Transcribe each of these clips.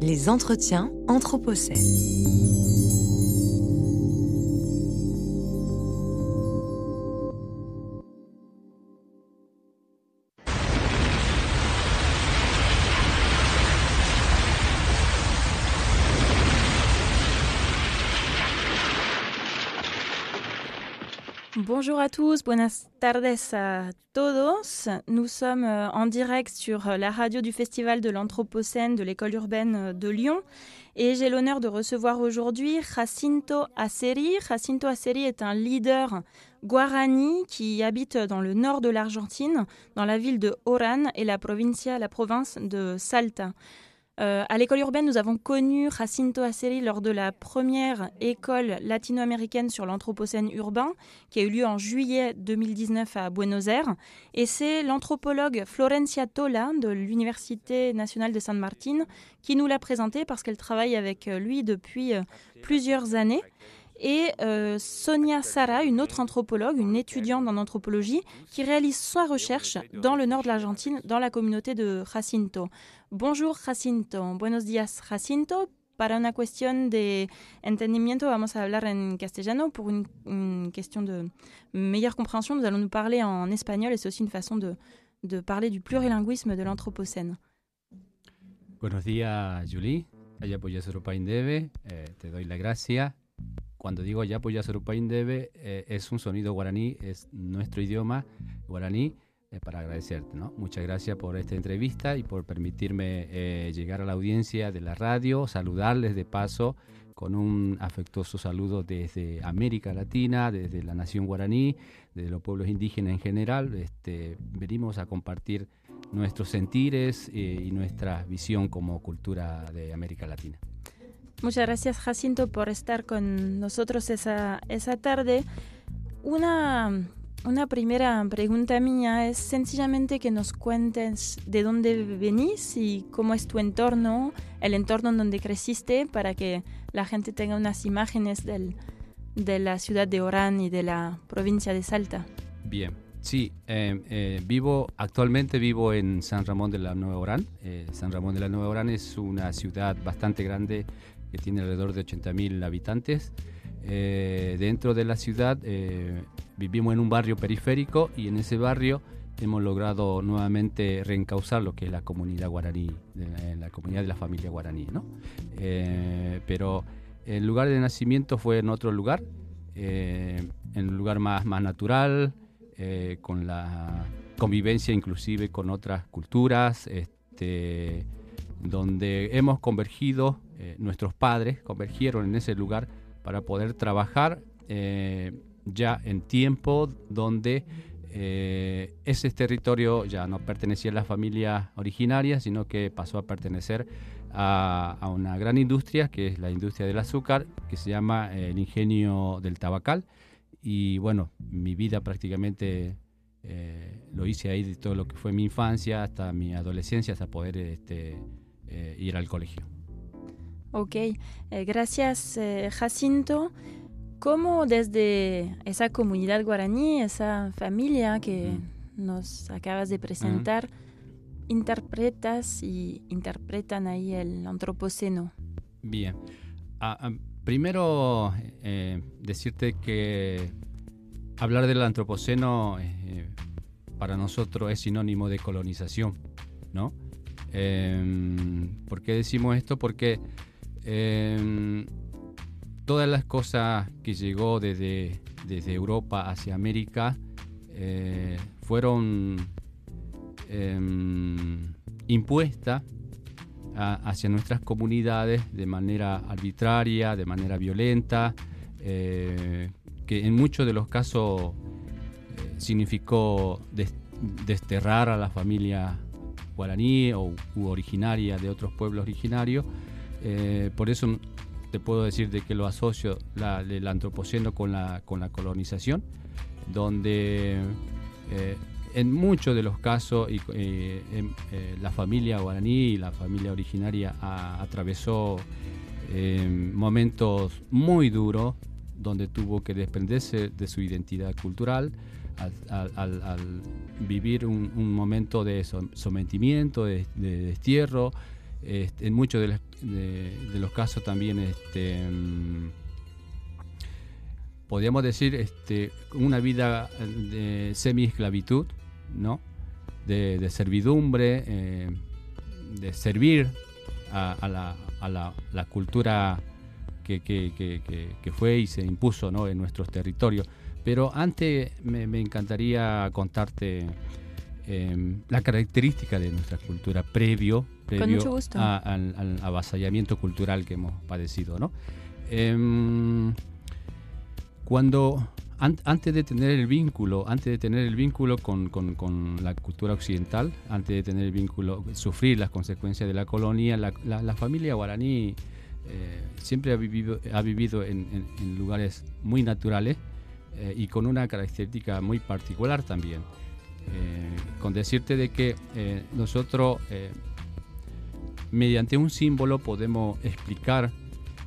Les entretiens Anthropocène. Bonjour à tous, buenas tardes a todos. Nous sommes euh, en direct sur euh, la radio du Festival de l'Anthropocène de l'école urbaine euh, de Lyon et j'ai l'honneur de recevoir aujourd'hui Jacinto Aceri. Jacinto Aceri est un leader guarani qui habite dans le nord de l'Argentine, dans la ville de Oran et la, province de Salta. Euh, à l'école urbaine, nous avons connu Jacinto Aceri lors de la première école latino-américaine sur l'anthropocène urbain, qui a eu lieu en juillet 2019 à Buenos Aires. Et c'est l'anthropologue Florencia Tola de l'Université nationale de San Martín qui nous l'a présenté parce qu'elle travaille avec lui depuis euh, plusieurs années et euh, Sonia Sara, une autre anthropologue, une étudiante en anthropologie, qui réalise sa recherche dans le nord de l'Argentine, dans la communauté de Jacinto. Bonjour Jacinto, buenos días Jacinto. Para una cuestión de entendimiento, vamos a hablar en castellano. Pour une, une question de meilleure compréhension, nous allons nous parler en espagnol et c'est aussi une façon de, de parler du plurilinguisme de l'Anthropocène. Buenos días, Julie. Debe. Eh, te doy la gracia. Cuando digo Ayapo Yasarupain Debe, eh, es un sonido guaraní, es nuestro idioma guaraní, eh, para agradecerte. ¿no? Muchas gracias por esta entrevista y por permitirme eh, llegar a la audiencia de la radio, saludarles de paso con un afectuoso saludo desde América Latina, desde la nación guaraní, desde los pueblos indígenas en general. Este, venimos a compartir nuestros sentires eh, y nuestra visión como cultura de América Latina. Muchas gracias Jacinto por estar con nosotros esa, esa tarde. Una, una primera pregunta mía es sencillamente que nos cuentes de dónde venís y cómo es tu entorno, el entorno en donde creciste, para que la gente tenga unas imágenes del, de la ciudad de Orán y de la provincia de Salta. Bien, sí, eh, eh, vivo, actualmente vivo en San Ramón de la Nueva Orán. Eh, San Ramón de la Nueva Orán es una ciudad bastante grande que tiene alrededor de 80.000 habitantes. Eh, dentro de la ciudad eh, vivimos en un barrio periférico y en ese barrio hemos logrado nuevamente reencauzar lo que es la comunidad guaraní, la, comunidad de la familia guaraní. ¿no? Eh, pero el lugar de nacimiento fue en otro lugar, eh, en un lugar más, más natural, con la convivencia inclusive con otras culturas, este, donde hemos convergido, eh, nuestros padres convergieron en ese lugar para poder trabajar eh, ya en tiempo donde eh, ese territorio ya no pertenecía a la familia originaria, sino que pasó a pertenecer a, una gran industria, que es la industria del azúcar, que se llama el ingenio del tabacal. Y bueno, mi vida prácticamente lo hice ahí de todo lo que fue mi infancia hasta mi adolescencia, hasta poder este, eh, ir al colegio. Ok, eh, gracias eh, Jacinto. ¿Cómo desde esa comunidad guaraní, esa familia que nos acabas de presentar, interpretas y interpretan ahí el antropoceno? Bien. Ah, ah, primero, eh, decirte que hablar del antropoceno eh, para nosotros es sinónimo de colonización, ¿no? Eh, ¿Por qué decimos esto? Porque eh, todas las cosas que llegó desde, desde Europa hacia América eh, fueron em, impuestas hacia nuestras comunidades de manera arbitraria, de manera violenta, eh, que en muchos de los casos eh, significó des- desterrar a la familia guaraní o originaria de otros pueblos originarios. Eh, por eso te puedo decir de que lo asocio la, el antropoceno con la, con la colonización, donde eh, en muchos de los casos y, em, eh, la familia guaraní y la familia originaria a- atravesó eh, momentos muy duros donde tuvo que desprenderse de su identidad cultural al, vivir un, momento de sometimiento, de, destierro, este, en muchos de, los casos también este, mm, podríamos decir este, una vida de semi-esclavitud, ¿no? de, servidumbre, eh, de servir a, la, cultura que, fue y se impuso en nuestros territorios. Pero antes me, encantaría contarte em, la característica de nuestra cultura previo, previo al, avasallamiento cultural que hemos padecido. ¿no? Em, cuando antes de tener el vínculo, antes de tener el vínculo con, la cultura occidental, antes de tener el vínculo, sufrir las consecuencias de la colonia, la, familia guaraní eh, siempre ha vivido, ha vivido en, lugares muy naturales eh, y con una característica muy particular también. Eh, con decirte de que nosotros mediante un símbolo podemos explicar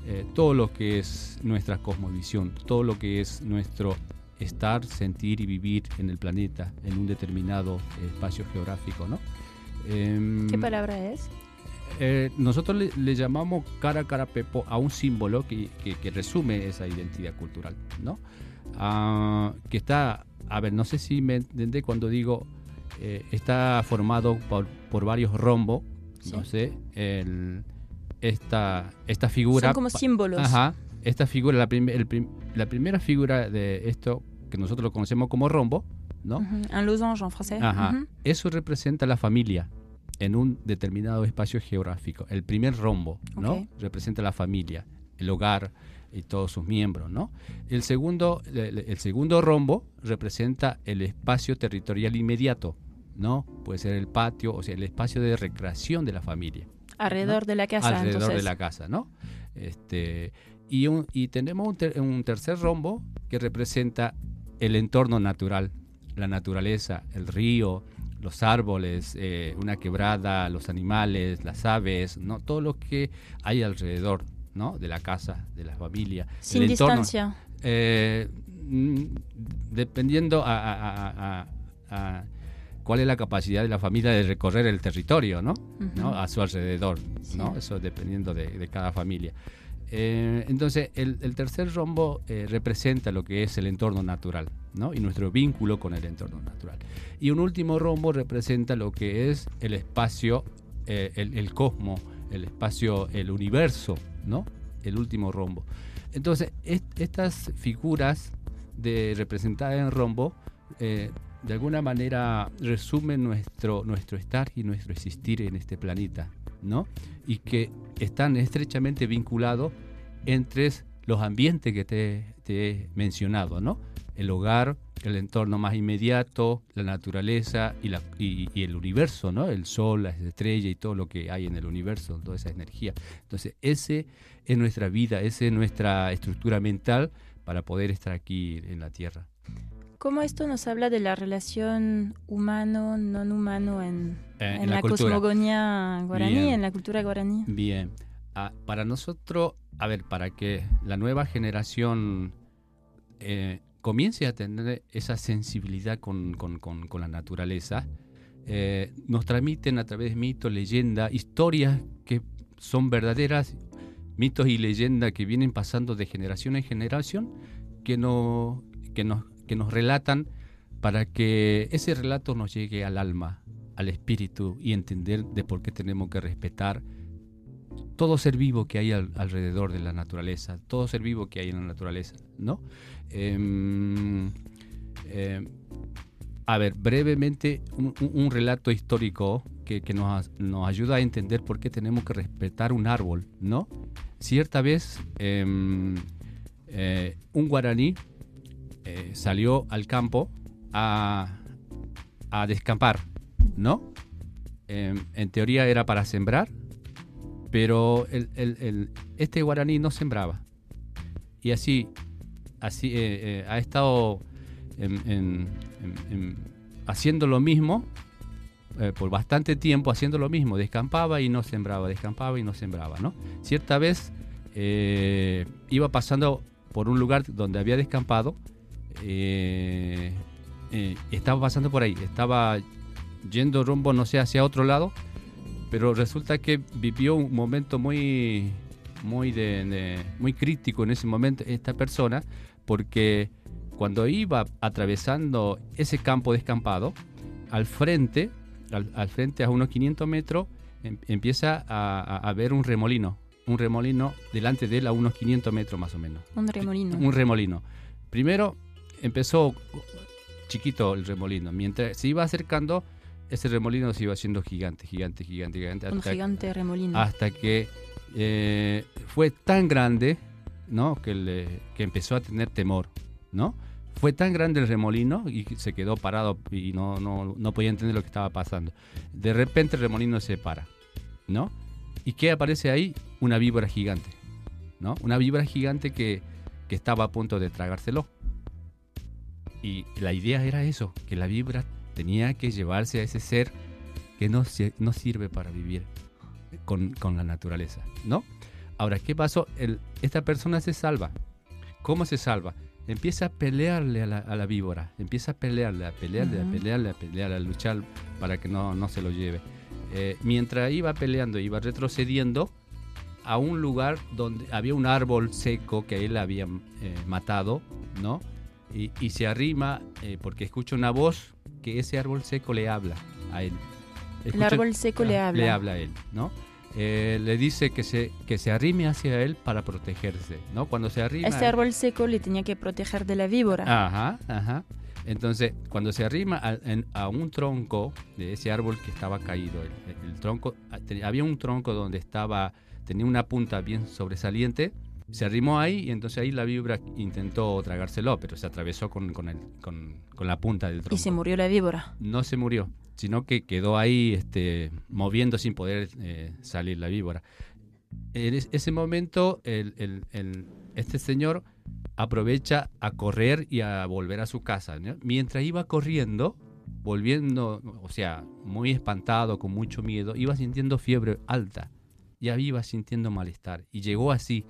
eh, todo lo que es nuestra cosmovisión, todo lo que es nuestro estar, sentir y vivir en el planeta, en un determinado espacio geográfico, ¿no? Em, ¿Qué palabra es? Eh, nosotros le, llamamos cara cara pepo a un símbolo que, que, resume esa identidad cultural, ¿no? Ah, que está, a ver, no sé si me entendé cuando digo, eh, está formado por, por varios rombos, no sé, el, esta, esta figura. Son como símbolos. Ajá. Esta figura, la, la primera figura de esto que nosotros lo conocemos como rombo, ¿no? Un losange en francés. Ajá. Eso representa la familia en un determinado espacio geográfico. El primer rombo, ¿no? Representa la familia, el hogar y todos sus miembros, ¿no? El segundo, el, segundo rombo representa el espacio territorial inmediato, ¿no? Puede ser el patio, o sea, el espacio de recreación de la familia. Alrededor de la casa. Alrededor de la casa, ¿no? Este, y, y tenemos un, tercer rombo que representa el entorno natural, la naturaleza, el río, los árboles, eh, una quebrada, los animales, las aves, ¿no? Todo lo que hay alrededor, ¿no? De la casa, de la familia. Sin distancia. Eh, mm, dependiendo a, cuál es la capacidad de la familia de recorrer el territorio, ¿no? A su alrededor, ¿no? Eso dependiendo de, cada familia. Eh, entonces, el, tercer rombo eh, representa lo que es el entorno natural, ¿no? Y nuestro vínculo con el entorno natural. Y un último rombo representa lo que es el espacio, el, el cosmos, el espacio, el universo, ¿no? El último rombo. Entonces, estas figuras de representadas en rombo de alguna manera resume nuestro, nuestro estar y nuestro existir en este planeta, ¿no? Y que están estrechamente vinculados entre los ambientes que te, he mencionado, ¿no? El hogar, el entorno más inmediato, la naturaleza y, la, y, el universo, ¿no? El sol, las estrellas y todo lo que hay en el universo, toda esa energía. Entonces, ese es nuestra vida, esa es nuestra estructura mental para poder estar aquí en la Tierra. ¿Cómo esto nos habla de la relación humano-non humano en, eh, la, cosmogonía guaraní, en la cultura guaraní? Bien. Ah, para nosotros, a ver, para que la nueva generación eh, comience a tener esa sensibilidad con, la naturaleza, eh, nos transmiten a través de mitos, leyendas, historias que son verdaderas, mitos y leyendas que vienen pasando de generación en generación, que, no, que nos que nos relatan para que ese relato nos llegue al alma, al espíritu y entender de por qué tenemos que respetar todo ser vivo que hay alrededor de la naturaleza, todo ser vivo que hay en la naturaleza, ¿no? Em, em, a ver, brevemente, un, relato histórico que, nos, nos, ayuda a entender por qué tenemos que respetar un árbol, ¿no? Cierta vez, em, eh, un guaraní eh, salió al campo a, descampar, ¿no? En teoría era para sembrar, pero este guaraní no sembraba. Y así, eh, eh, ha estado haciendo lo mismo por bastante tiempo, haciendo lo mismo, descampaba y no sembraba, descampaba y no sembraba, ¿no? Cierta vez eh, iba pasando por un lugar donde había descampado. eh, eh, estaba pasando por ahí, estaba yendo rumbo, no sé, hacia otro lado, pero resulta que vivió un momento muy, muy, de, de- muy crítico en ese momento esta persona, porque cuando iba atravesando ese campo descampado, al frente, al, al frente a unos 500 metros, em- empieza a, a- a ver un remolino, un remolino delante de él a unos 500 metros más o menos. Un remolino. Un remolino. Primero empezó chiquito el remolino. Mientras se iba acercando, ese remolino se iba haciendo gigante, gigante, gigante, gigante. Un hasta- gigante remolino. hasta que eh, fue tan grande, ¿no? Que, le- que empezó a tener temor, ¿no? Fue tan grande el remolino y se quedó parado y no, no, no podía entender lo que estaba pasando. De repente el remolino se para, ¿no? ¿Y qué aparece ahí? Una víbora gigante, ¿no? Una víbora gigante que, que estaba a punto de tragárselo. Y la idea era eso, que la víbora tenía que llevarse a ese ser que no, no sirve para vivir con, con la naturaleza, ¿no? Ahora, ¿qué pasó? El- esta persona se salva. ¿Cómo se salva? Empieza a pelearle a la, a la víbora, empieza a pelearle, a pelearle, a pelearle, a pelearle, a luchar para que no, no se lo lleve. Eh, mientras iba peleando, iba retrocediendo a un lugar donde había un árbol seco que él había eh, matado, ¿no? Y, y se arrima eh, porque escucha una voz que ese árbol seco le habla a él. el Escucha- árbol seco le Ah, habla. Le habla a él, ¿no? Eh, le dice que se, que se arrime hacia él para protegerse, ¿no? Cuando se arrima... Este árbol seco le tenía que proteger de la víbora. Ajá, ajá. Entonces, cuando se arrima a, en- a un tronco de ese árbol que estaba caído, el, el tronco, ah, había un tronco donde estaba, tenía una punta bien sobresaliente, se arrimó ahí y entonces ahí la víbora intentó tragárselo, pero se atravesó con, con, el- con- con la punta del tronco y se murió la víbora. no se murió, sino que quedó ahí este, moviendo sin poder eh, salir la víbora. En es- ese momento, el- el- el- este señor aprovecha a correr y a volver a su casa. ¿no? Mientras iba corriendo, volviendo, o sea, muy espantado, con mucho miedo, iba sintiendo fiebre alta. Ya iba sintiendo malestar. Y llegó así.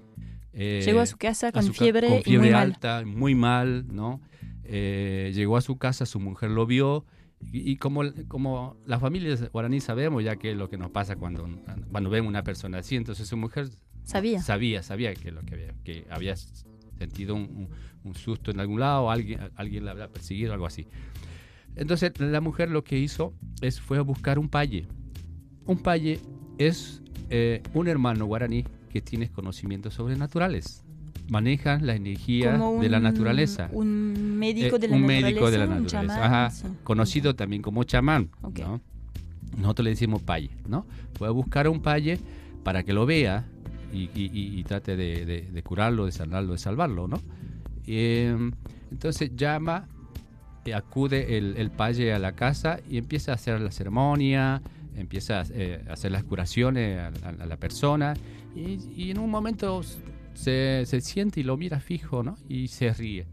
Eh, Llegó a su casa con su ca- fiebre, con y fiebre muy mal. alta, muy mal, ¿no? Eh, llegó a su casa, su mujer lo vio y, y como, como las familias guaraní sabemos ya que es lo que nos pasa cuando, cuando vemos una persona así, entonces su mujer Sabía. sabía, sabía que lo que había, que había sentido un, un- un susto en algún lado, alguien, alguien la había perseguido, algo así. Entonces la mujer lo que hizo es fue a buscar un paye. Un paye es eh, un hermano guaraní que tiene conocimientos sobrenaturales. Maneja la energía de la naturaleza. Un médico Eh, de la un naturaleza. médico de la un naturaleza. chamán, Ajá, sí. conocido también como chamán. Ok. ¿no? Nosotros le decimos paye, ¿no? A buscar a un paye para que lo vea y, y- trate de, de- de curarlo, de sanarlo, de salvarlo, ¿no? Eh, entonces llama, eh, acude el, el paye a la casa y empieza a hacer la ceremonia, empieza eh, a hacer las curaciones a, a- a la persona y, y en un momento se, se siente y lo mira fijo, ¿no? Y se ríe.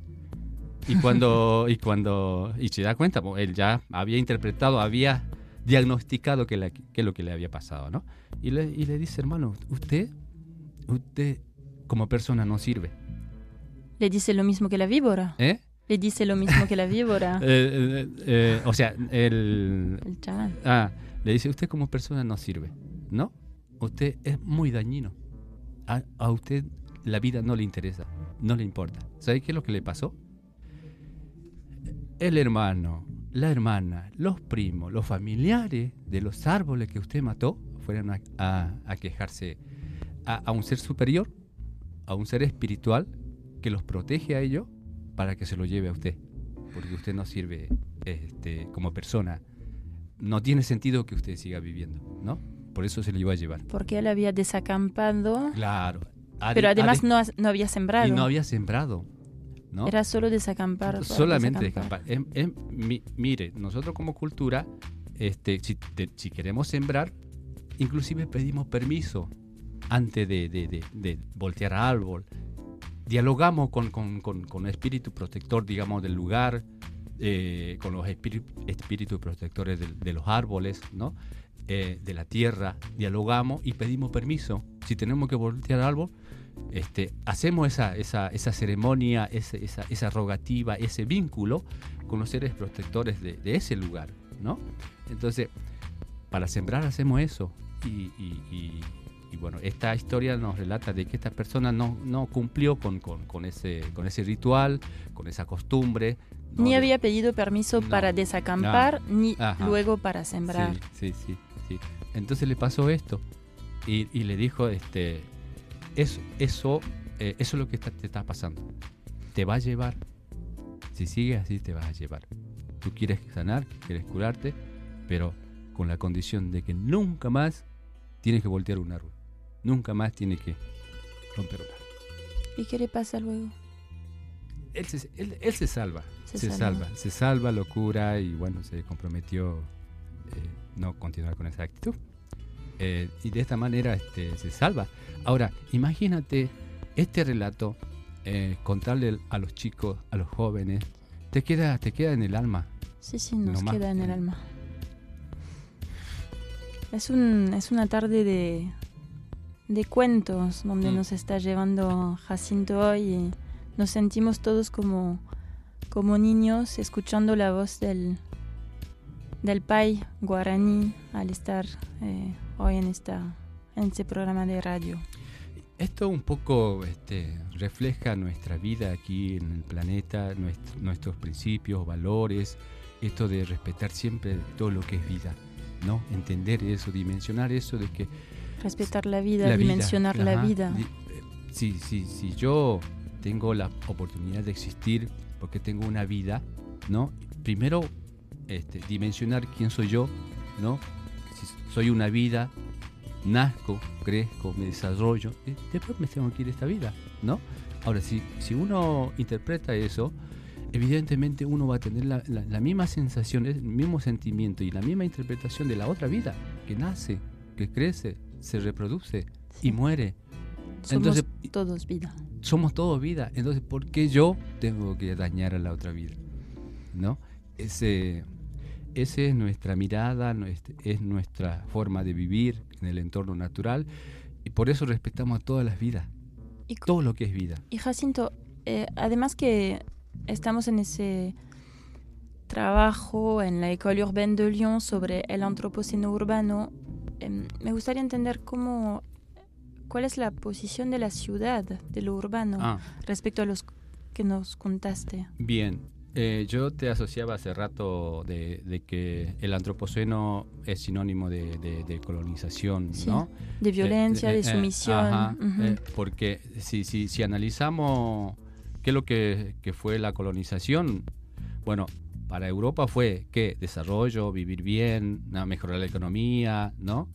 Y cuando, y cuando, y se da cuenta, pues, él ya había interpretado, había diagnosticado que, la- que lo que le había pasado, ¿no? Y le, y le dice, hermano, usted, usted como persona no sirve, Le dice lo mismo que la víbora. ¿eh? Le dice lo mismo que la víbora. Eh, eh, eh, o sea, el, el chamán. ah, le dice, usted como persona no sirve, ¿no? Usted es muy dañino. A, a usted la vida no le interesa, no le importa. ¿Sabe qué es lo que le pasó? El hermano, la hermana, los primos, los familiares de los árboles que usted mató fueron a, a- a quejarse a, un ser superior, a un ser espiritual que los protege a ellos para que se lo lleve a usted. Porque usted no sirve este, como persona. No tiene sentido que usted siga viviendo, ¿no? Por eso se lo iba a llevar. Porque él había desacampado. Claro. Ha Pero además de- no, no había sembrado. y no había sembrado, ¿no? Era solo desacampar. solamente desacampar. descampar. Em- em, mi- mire, nosotros como cultura, este, si, te- si queremos sembrar, inclusive pedimos permiso antes de, de- de- de voltear árbol. Dialogamos con, con, con- con el espíritu protector, digamos, del lugar, eh, con los espíritu- espíritus protectores del- de, los árboles, ¿no? Eh, de la tierra. Dialogamos y pedimos permiso. Si tenemos que voltear árbol, este, hacemos esa, esa, esa ceremonia, esa, esa rogativa, ese vínculo con los seres protectores de, de ese lugar, ¿no? Entonces, para sembrar hacemos eso. Y, y- y- y bueno, esta historia nos relata de que esta persona no, no cumplió con, con- con ese, con ese ritual, con esa costumbre. ¿No? Ni había pedido permiso No. para desacampar, ni Ajá. luego para sembrar. Sí, sí, sí, sí. Entonces le pasó esto y, y le dijo, este, eso, eso, eh, eso es lo que está- te está pasando. Te va a llevar. Si sigues así, te vas a llevar. Tú quieres sanar, quieres curarte, pero con la condición de que nunca más tienes que voltear un árbol. Nunca más tienes que romper un árbol. ¿Y qué le pasa luego? Él se, él- él se salva, Se se, salva. salva. se salva, lo cura y bueno, se comprometió eh, no continuar con esa actitud. Eh, y de esta manera este, se salva. Ahora, imagínate este relato, eh, contarle a los chicos, a los jóvenes, te queda, te queda en el alma. Sí, sí, nos Nomás, queda en el alma. Es, un, es una tarde de, de cuentos donde Mm. nos está llevando Jacinto hoy y nos sentimos todos como, como niños escuchando la voz del, del pai guaraní al estar eh, hoy en, esta, en este programa de radio. Esto un poco este, refleja nuestra vida aquí en el planeta, nuestro- nuestros principios, valores, esto de respetar siempre todo lo que es vida, ¿no? Entender eso, dimensionar eso de que Respetar la vida, la vida, dimensionar la ajá, vida. di- eh, Si, si, si yo tengo la oportunidad de existir porque tengo una vida, ¿no? Primero, este, dimensionar quién soy yo, ¿no? Si soy una vida, nazco, crezco, me desarrollo, y después me tengo que ir esta vida, ¿no? Ahora, si, si uno interpreta eso, evidentemente uno va a tener la, la- la misma sensación, el mismo sentimiento y la misma interpretación de la otra vida, que nace, que crece, se reproduce Sí. y muere. Somos Entonces, todos vida. somos todos vida. Entonces, ¿por qué yo tengo que dañar a la otra vida? ¿No? Ese, esa es nuestra mirada, es nuestra forma de vivir en el entorno natural y por eso respetamos a todas las vidas, Y todo lo que es vida. Y Jacinto, eh, además que estamos en ese trabajo en la École Urbaine de Lyon sobre el antropoceno urbano, em, me gustaría entender cómo, cuál es la posición de la ciudad, de lo urbano, Ah, respecto a los que nos contaste. bien. Eh, yo te asociaba hace rato de, de que el antropoceno es sinónimo de, de- de colonización, Sí, ¿no? De violencia, Eh, de eh, eh, sumisión. ajá, eh, porque si, si, si analizamos qué es lo que, que fue la colonización, bueno, para Europa fue que desarrollo, vivir bien, mejorar la economía, ¿no?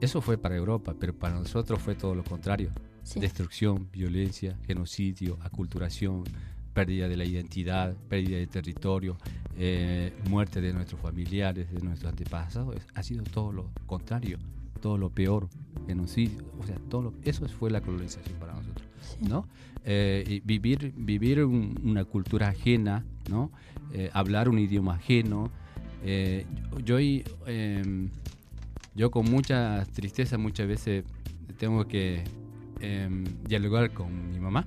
Eso fue para Europa, pero para nosotros fue todo lo contrario. Sí. Destrucción, violencia, genocidio, aculturación, pérdida de la identidad, pérdida de territorio, eh, muerte de nuestros familiares, de nuestros antepasados. Ha sido todo lo contrario, todo lo peor, genocidio, o sea, todo lo- eso fue la colonización para nosotros. sí. ¿no? Eh, y vivir, vivir un- una cultura ajena, ¿no? Eh, hablar un idioma ajeno. Yo, y, em, yo con mucha tristeza muchas veces tengo que em, dialogar con mi mamá,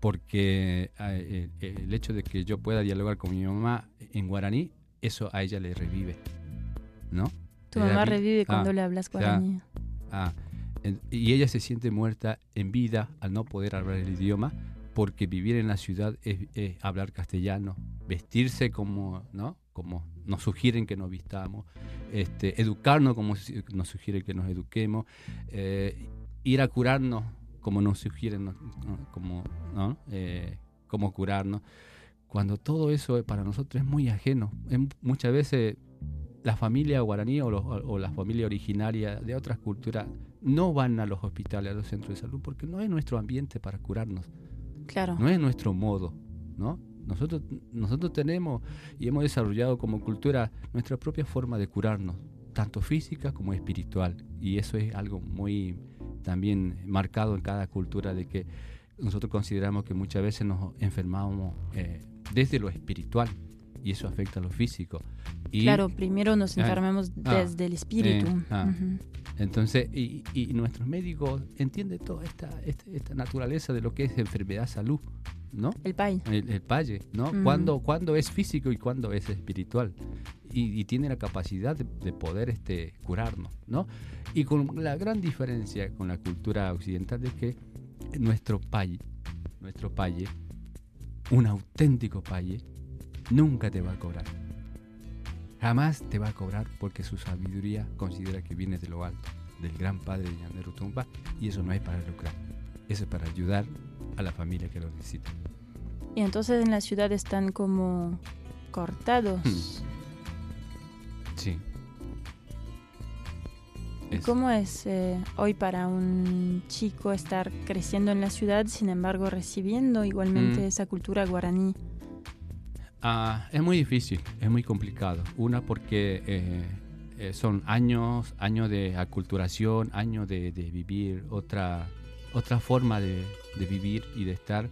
porque eh, eh, el hecho de que yo pueda dialogar con mi mamá en guaraní, eso a ella le revive, ¿no? Tu mamá vi- revive ah, cuando le hablas guaraní. Ah, y ella se siente muerta en vida al no poder hablar el idioma porque vivir en la ciudad es, es hablar castellano, vestirse como, ¿no? Como nos sugieren que nos vistamos, este, educarnos como nos sugieren que nos eduquemos, eh, ir a curarnos como nos sugieren, ¿no? como, ¿no? Eh, como curarnos. Cuando todo eso para nosotros es muy ajeno. Muchas veces la familia guaraní o, los- o la familia originaria de otras culturas no van a los hospitales, a los centros de salud, porque no es nuestro ambiente para curarnos, Claro. no es nuestro modo, ¿no? Nosotros, nosotros tenemos y hemos desarrollado como cultura nuestra propia forma de curarnos, tanto física como espiritual, y eso es algo muy también marcado en cada cultura de que nosotros consideramos que muchas veces nos enfermamos eh, desde lo espiritual, y eso afecta a lo físico. Y, Claro, primero nos enfermamos ah, desde el espíritu. eh, ah. Ujú. Entonces, y, y nuestros médicos entienden toda esta, esta, esta naturaleza de lo que es enfermedad-salud, ¿no? El pay. El, el paye, ¿no? Mm. Cuándo, cuándo es físico y cuándo es espiritual. Y, y tiene la capacidad de, de poder este, curarnos, ¿no? Y con la gran diferencia con la cultura occidental es que nuestro paye, nuestro paye, un auténtico paye, nunca te va a cobrar. Jamás te va a cobrar porque su sabiduría considera que viene de lo alto, del gran padre de Yanderutumba, y eso no es para lucrar, eso es para ayudar a la familia que lo necesita. Y entonces en la ciudad están como cortados. Hmm. Sí. ¿Y Es- cómo es eh, hoy para un chico estar creciendo en la ciudad, sin embargo recibiendo igualmente Mm. esa cultura guaraní? Ah, es muy difícil, es muy complicado. Una porque eh, eh, son años, años de aculturación, años de, de vivir otra, otra forma de, de vivir y de estar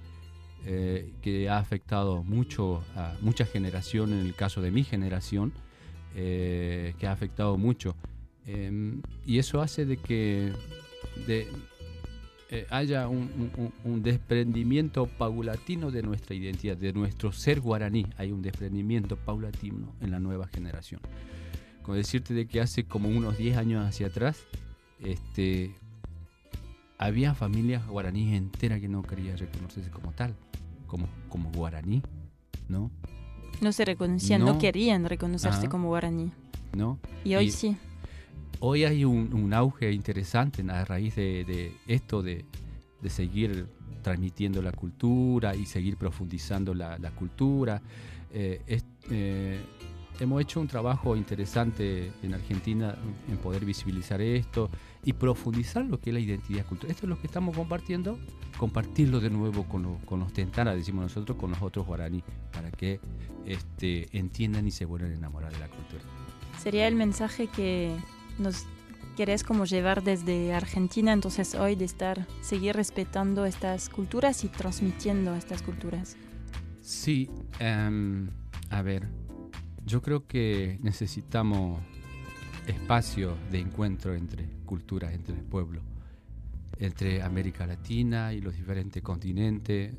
eh, que ha afectado mucho a mucha generación, en el caso de mi generación, que ha afectado mucho. Em, y eso hace de que eh, haya un, un- un- un desprendimiento paulatino de nuestra identidad, de nuestro ser guaraní. Hay un desprendimiento paulatino en la nueva generación. Como decirte de que hace como unos 10 años hacia atrás, este, había familias guaraníes enteras que no querían reconocerse como tal, como, como guaraní, ¿no? No se reconocían, no, No. querían reconocerse como guaraní. ¿no? Y hoy Y- sí. Hoy hay un, un auge interesante a raíz de, de esto de, de seguir transmitiendo la cultura y seguir profundizando la, la cultura. Eh, es- eh, hemos hecho un trabajo interesante en Argentina en poder visibilizar esto y profundizar lo que es la identidad cultural. Esto es lo que estamos compartiendo, compartirlo de nuevo con, lo- con los tentaras, decimos nosotros, con los otros guaraní, para que este, entiendan y se vuelvan a enamorar de la cultura. Sería el mensaje que nos querés como llevar desde Argentina, entonces hoy de estar, seguir respetando estas culturas y transmitiendo estas culturas. Sí, em, a ver, yo creo que necesitamos espacio de encuentro entre culturas, entre el entre América Latina y los diferentes continentes.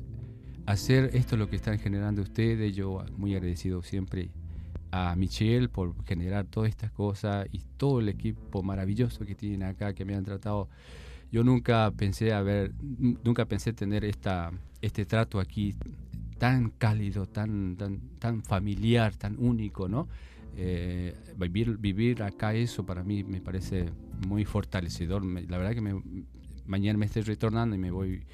Hacer esto lo que están generando ustedes, yo muy agradecido siempre a Michelle por generar todas estas cosas y todo el equipo maravilloso que tienen acá, que me han tratado. Yo nunca pensé haber, nunca pensé tener esta, este trato aquí tan cálido, tan, tan, tan familiar, tan único, ¿no? Eh, vivir, vivir acá eso para mí me parece muy fortalecedor. La verdad que mañana me estoy retornando y me voy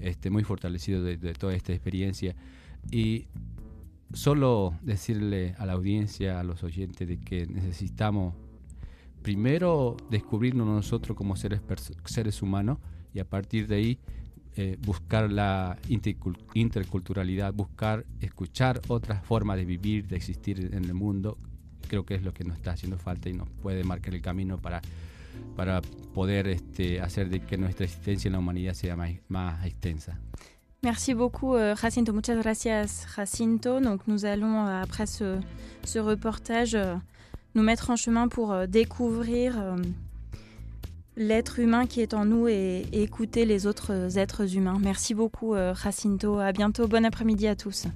este, muy fortalecido de, de toda esta experiencia. Y solo decirle a la audiencia, a los oyentes, de que necesitamos primero descubrirnos nosotros como seres, seres humanos y a partir de ahí eh, buscar la intercul- interculturalidad, buscar escuchar otras formas de vivir, de existir en el mundo, creo que es lo que nos está haciendo falta y nos puede marcar el camino para, para poder este, hacer de que nuestra existencia en la humanidad sea más extensa. Merci beaucoup euh, Jacinto, muchas gracias Jacinto. Donc nous allons euh, après ce, ce reportage euh, nous mettre en chemin pour découvrir l'être humain qui est en nous et, écouter les autres êtres humains. Merci beaucoup Jacinto, à bientôt, bon après-midi à tous.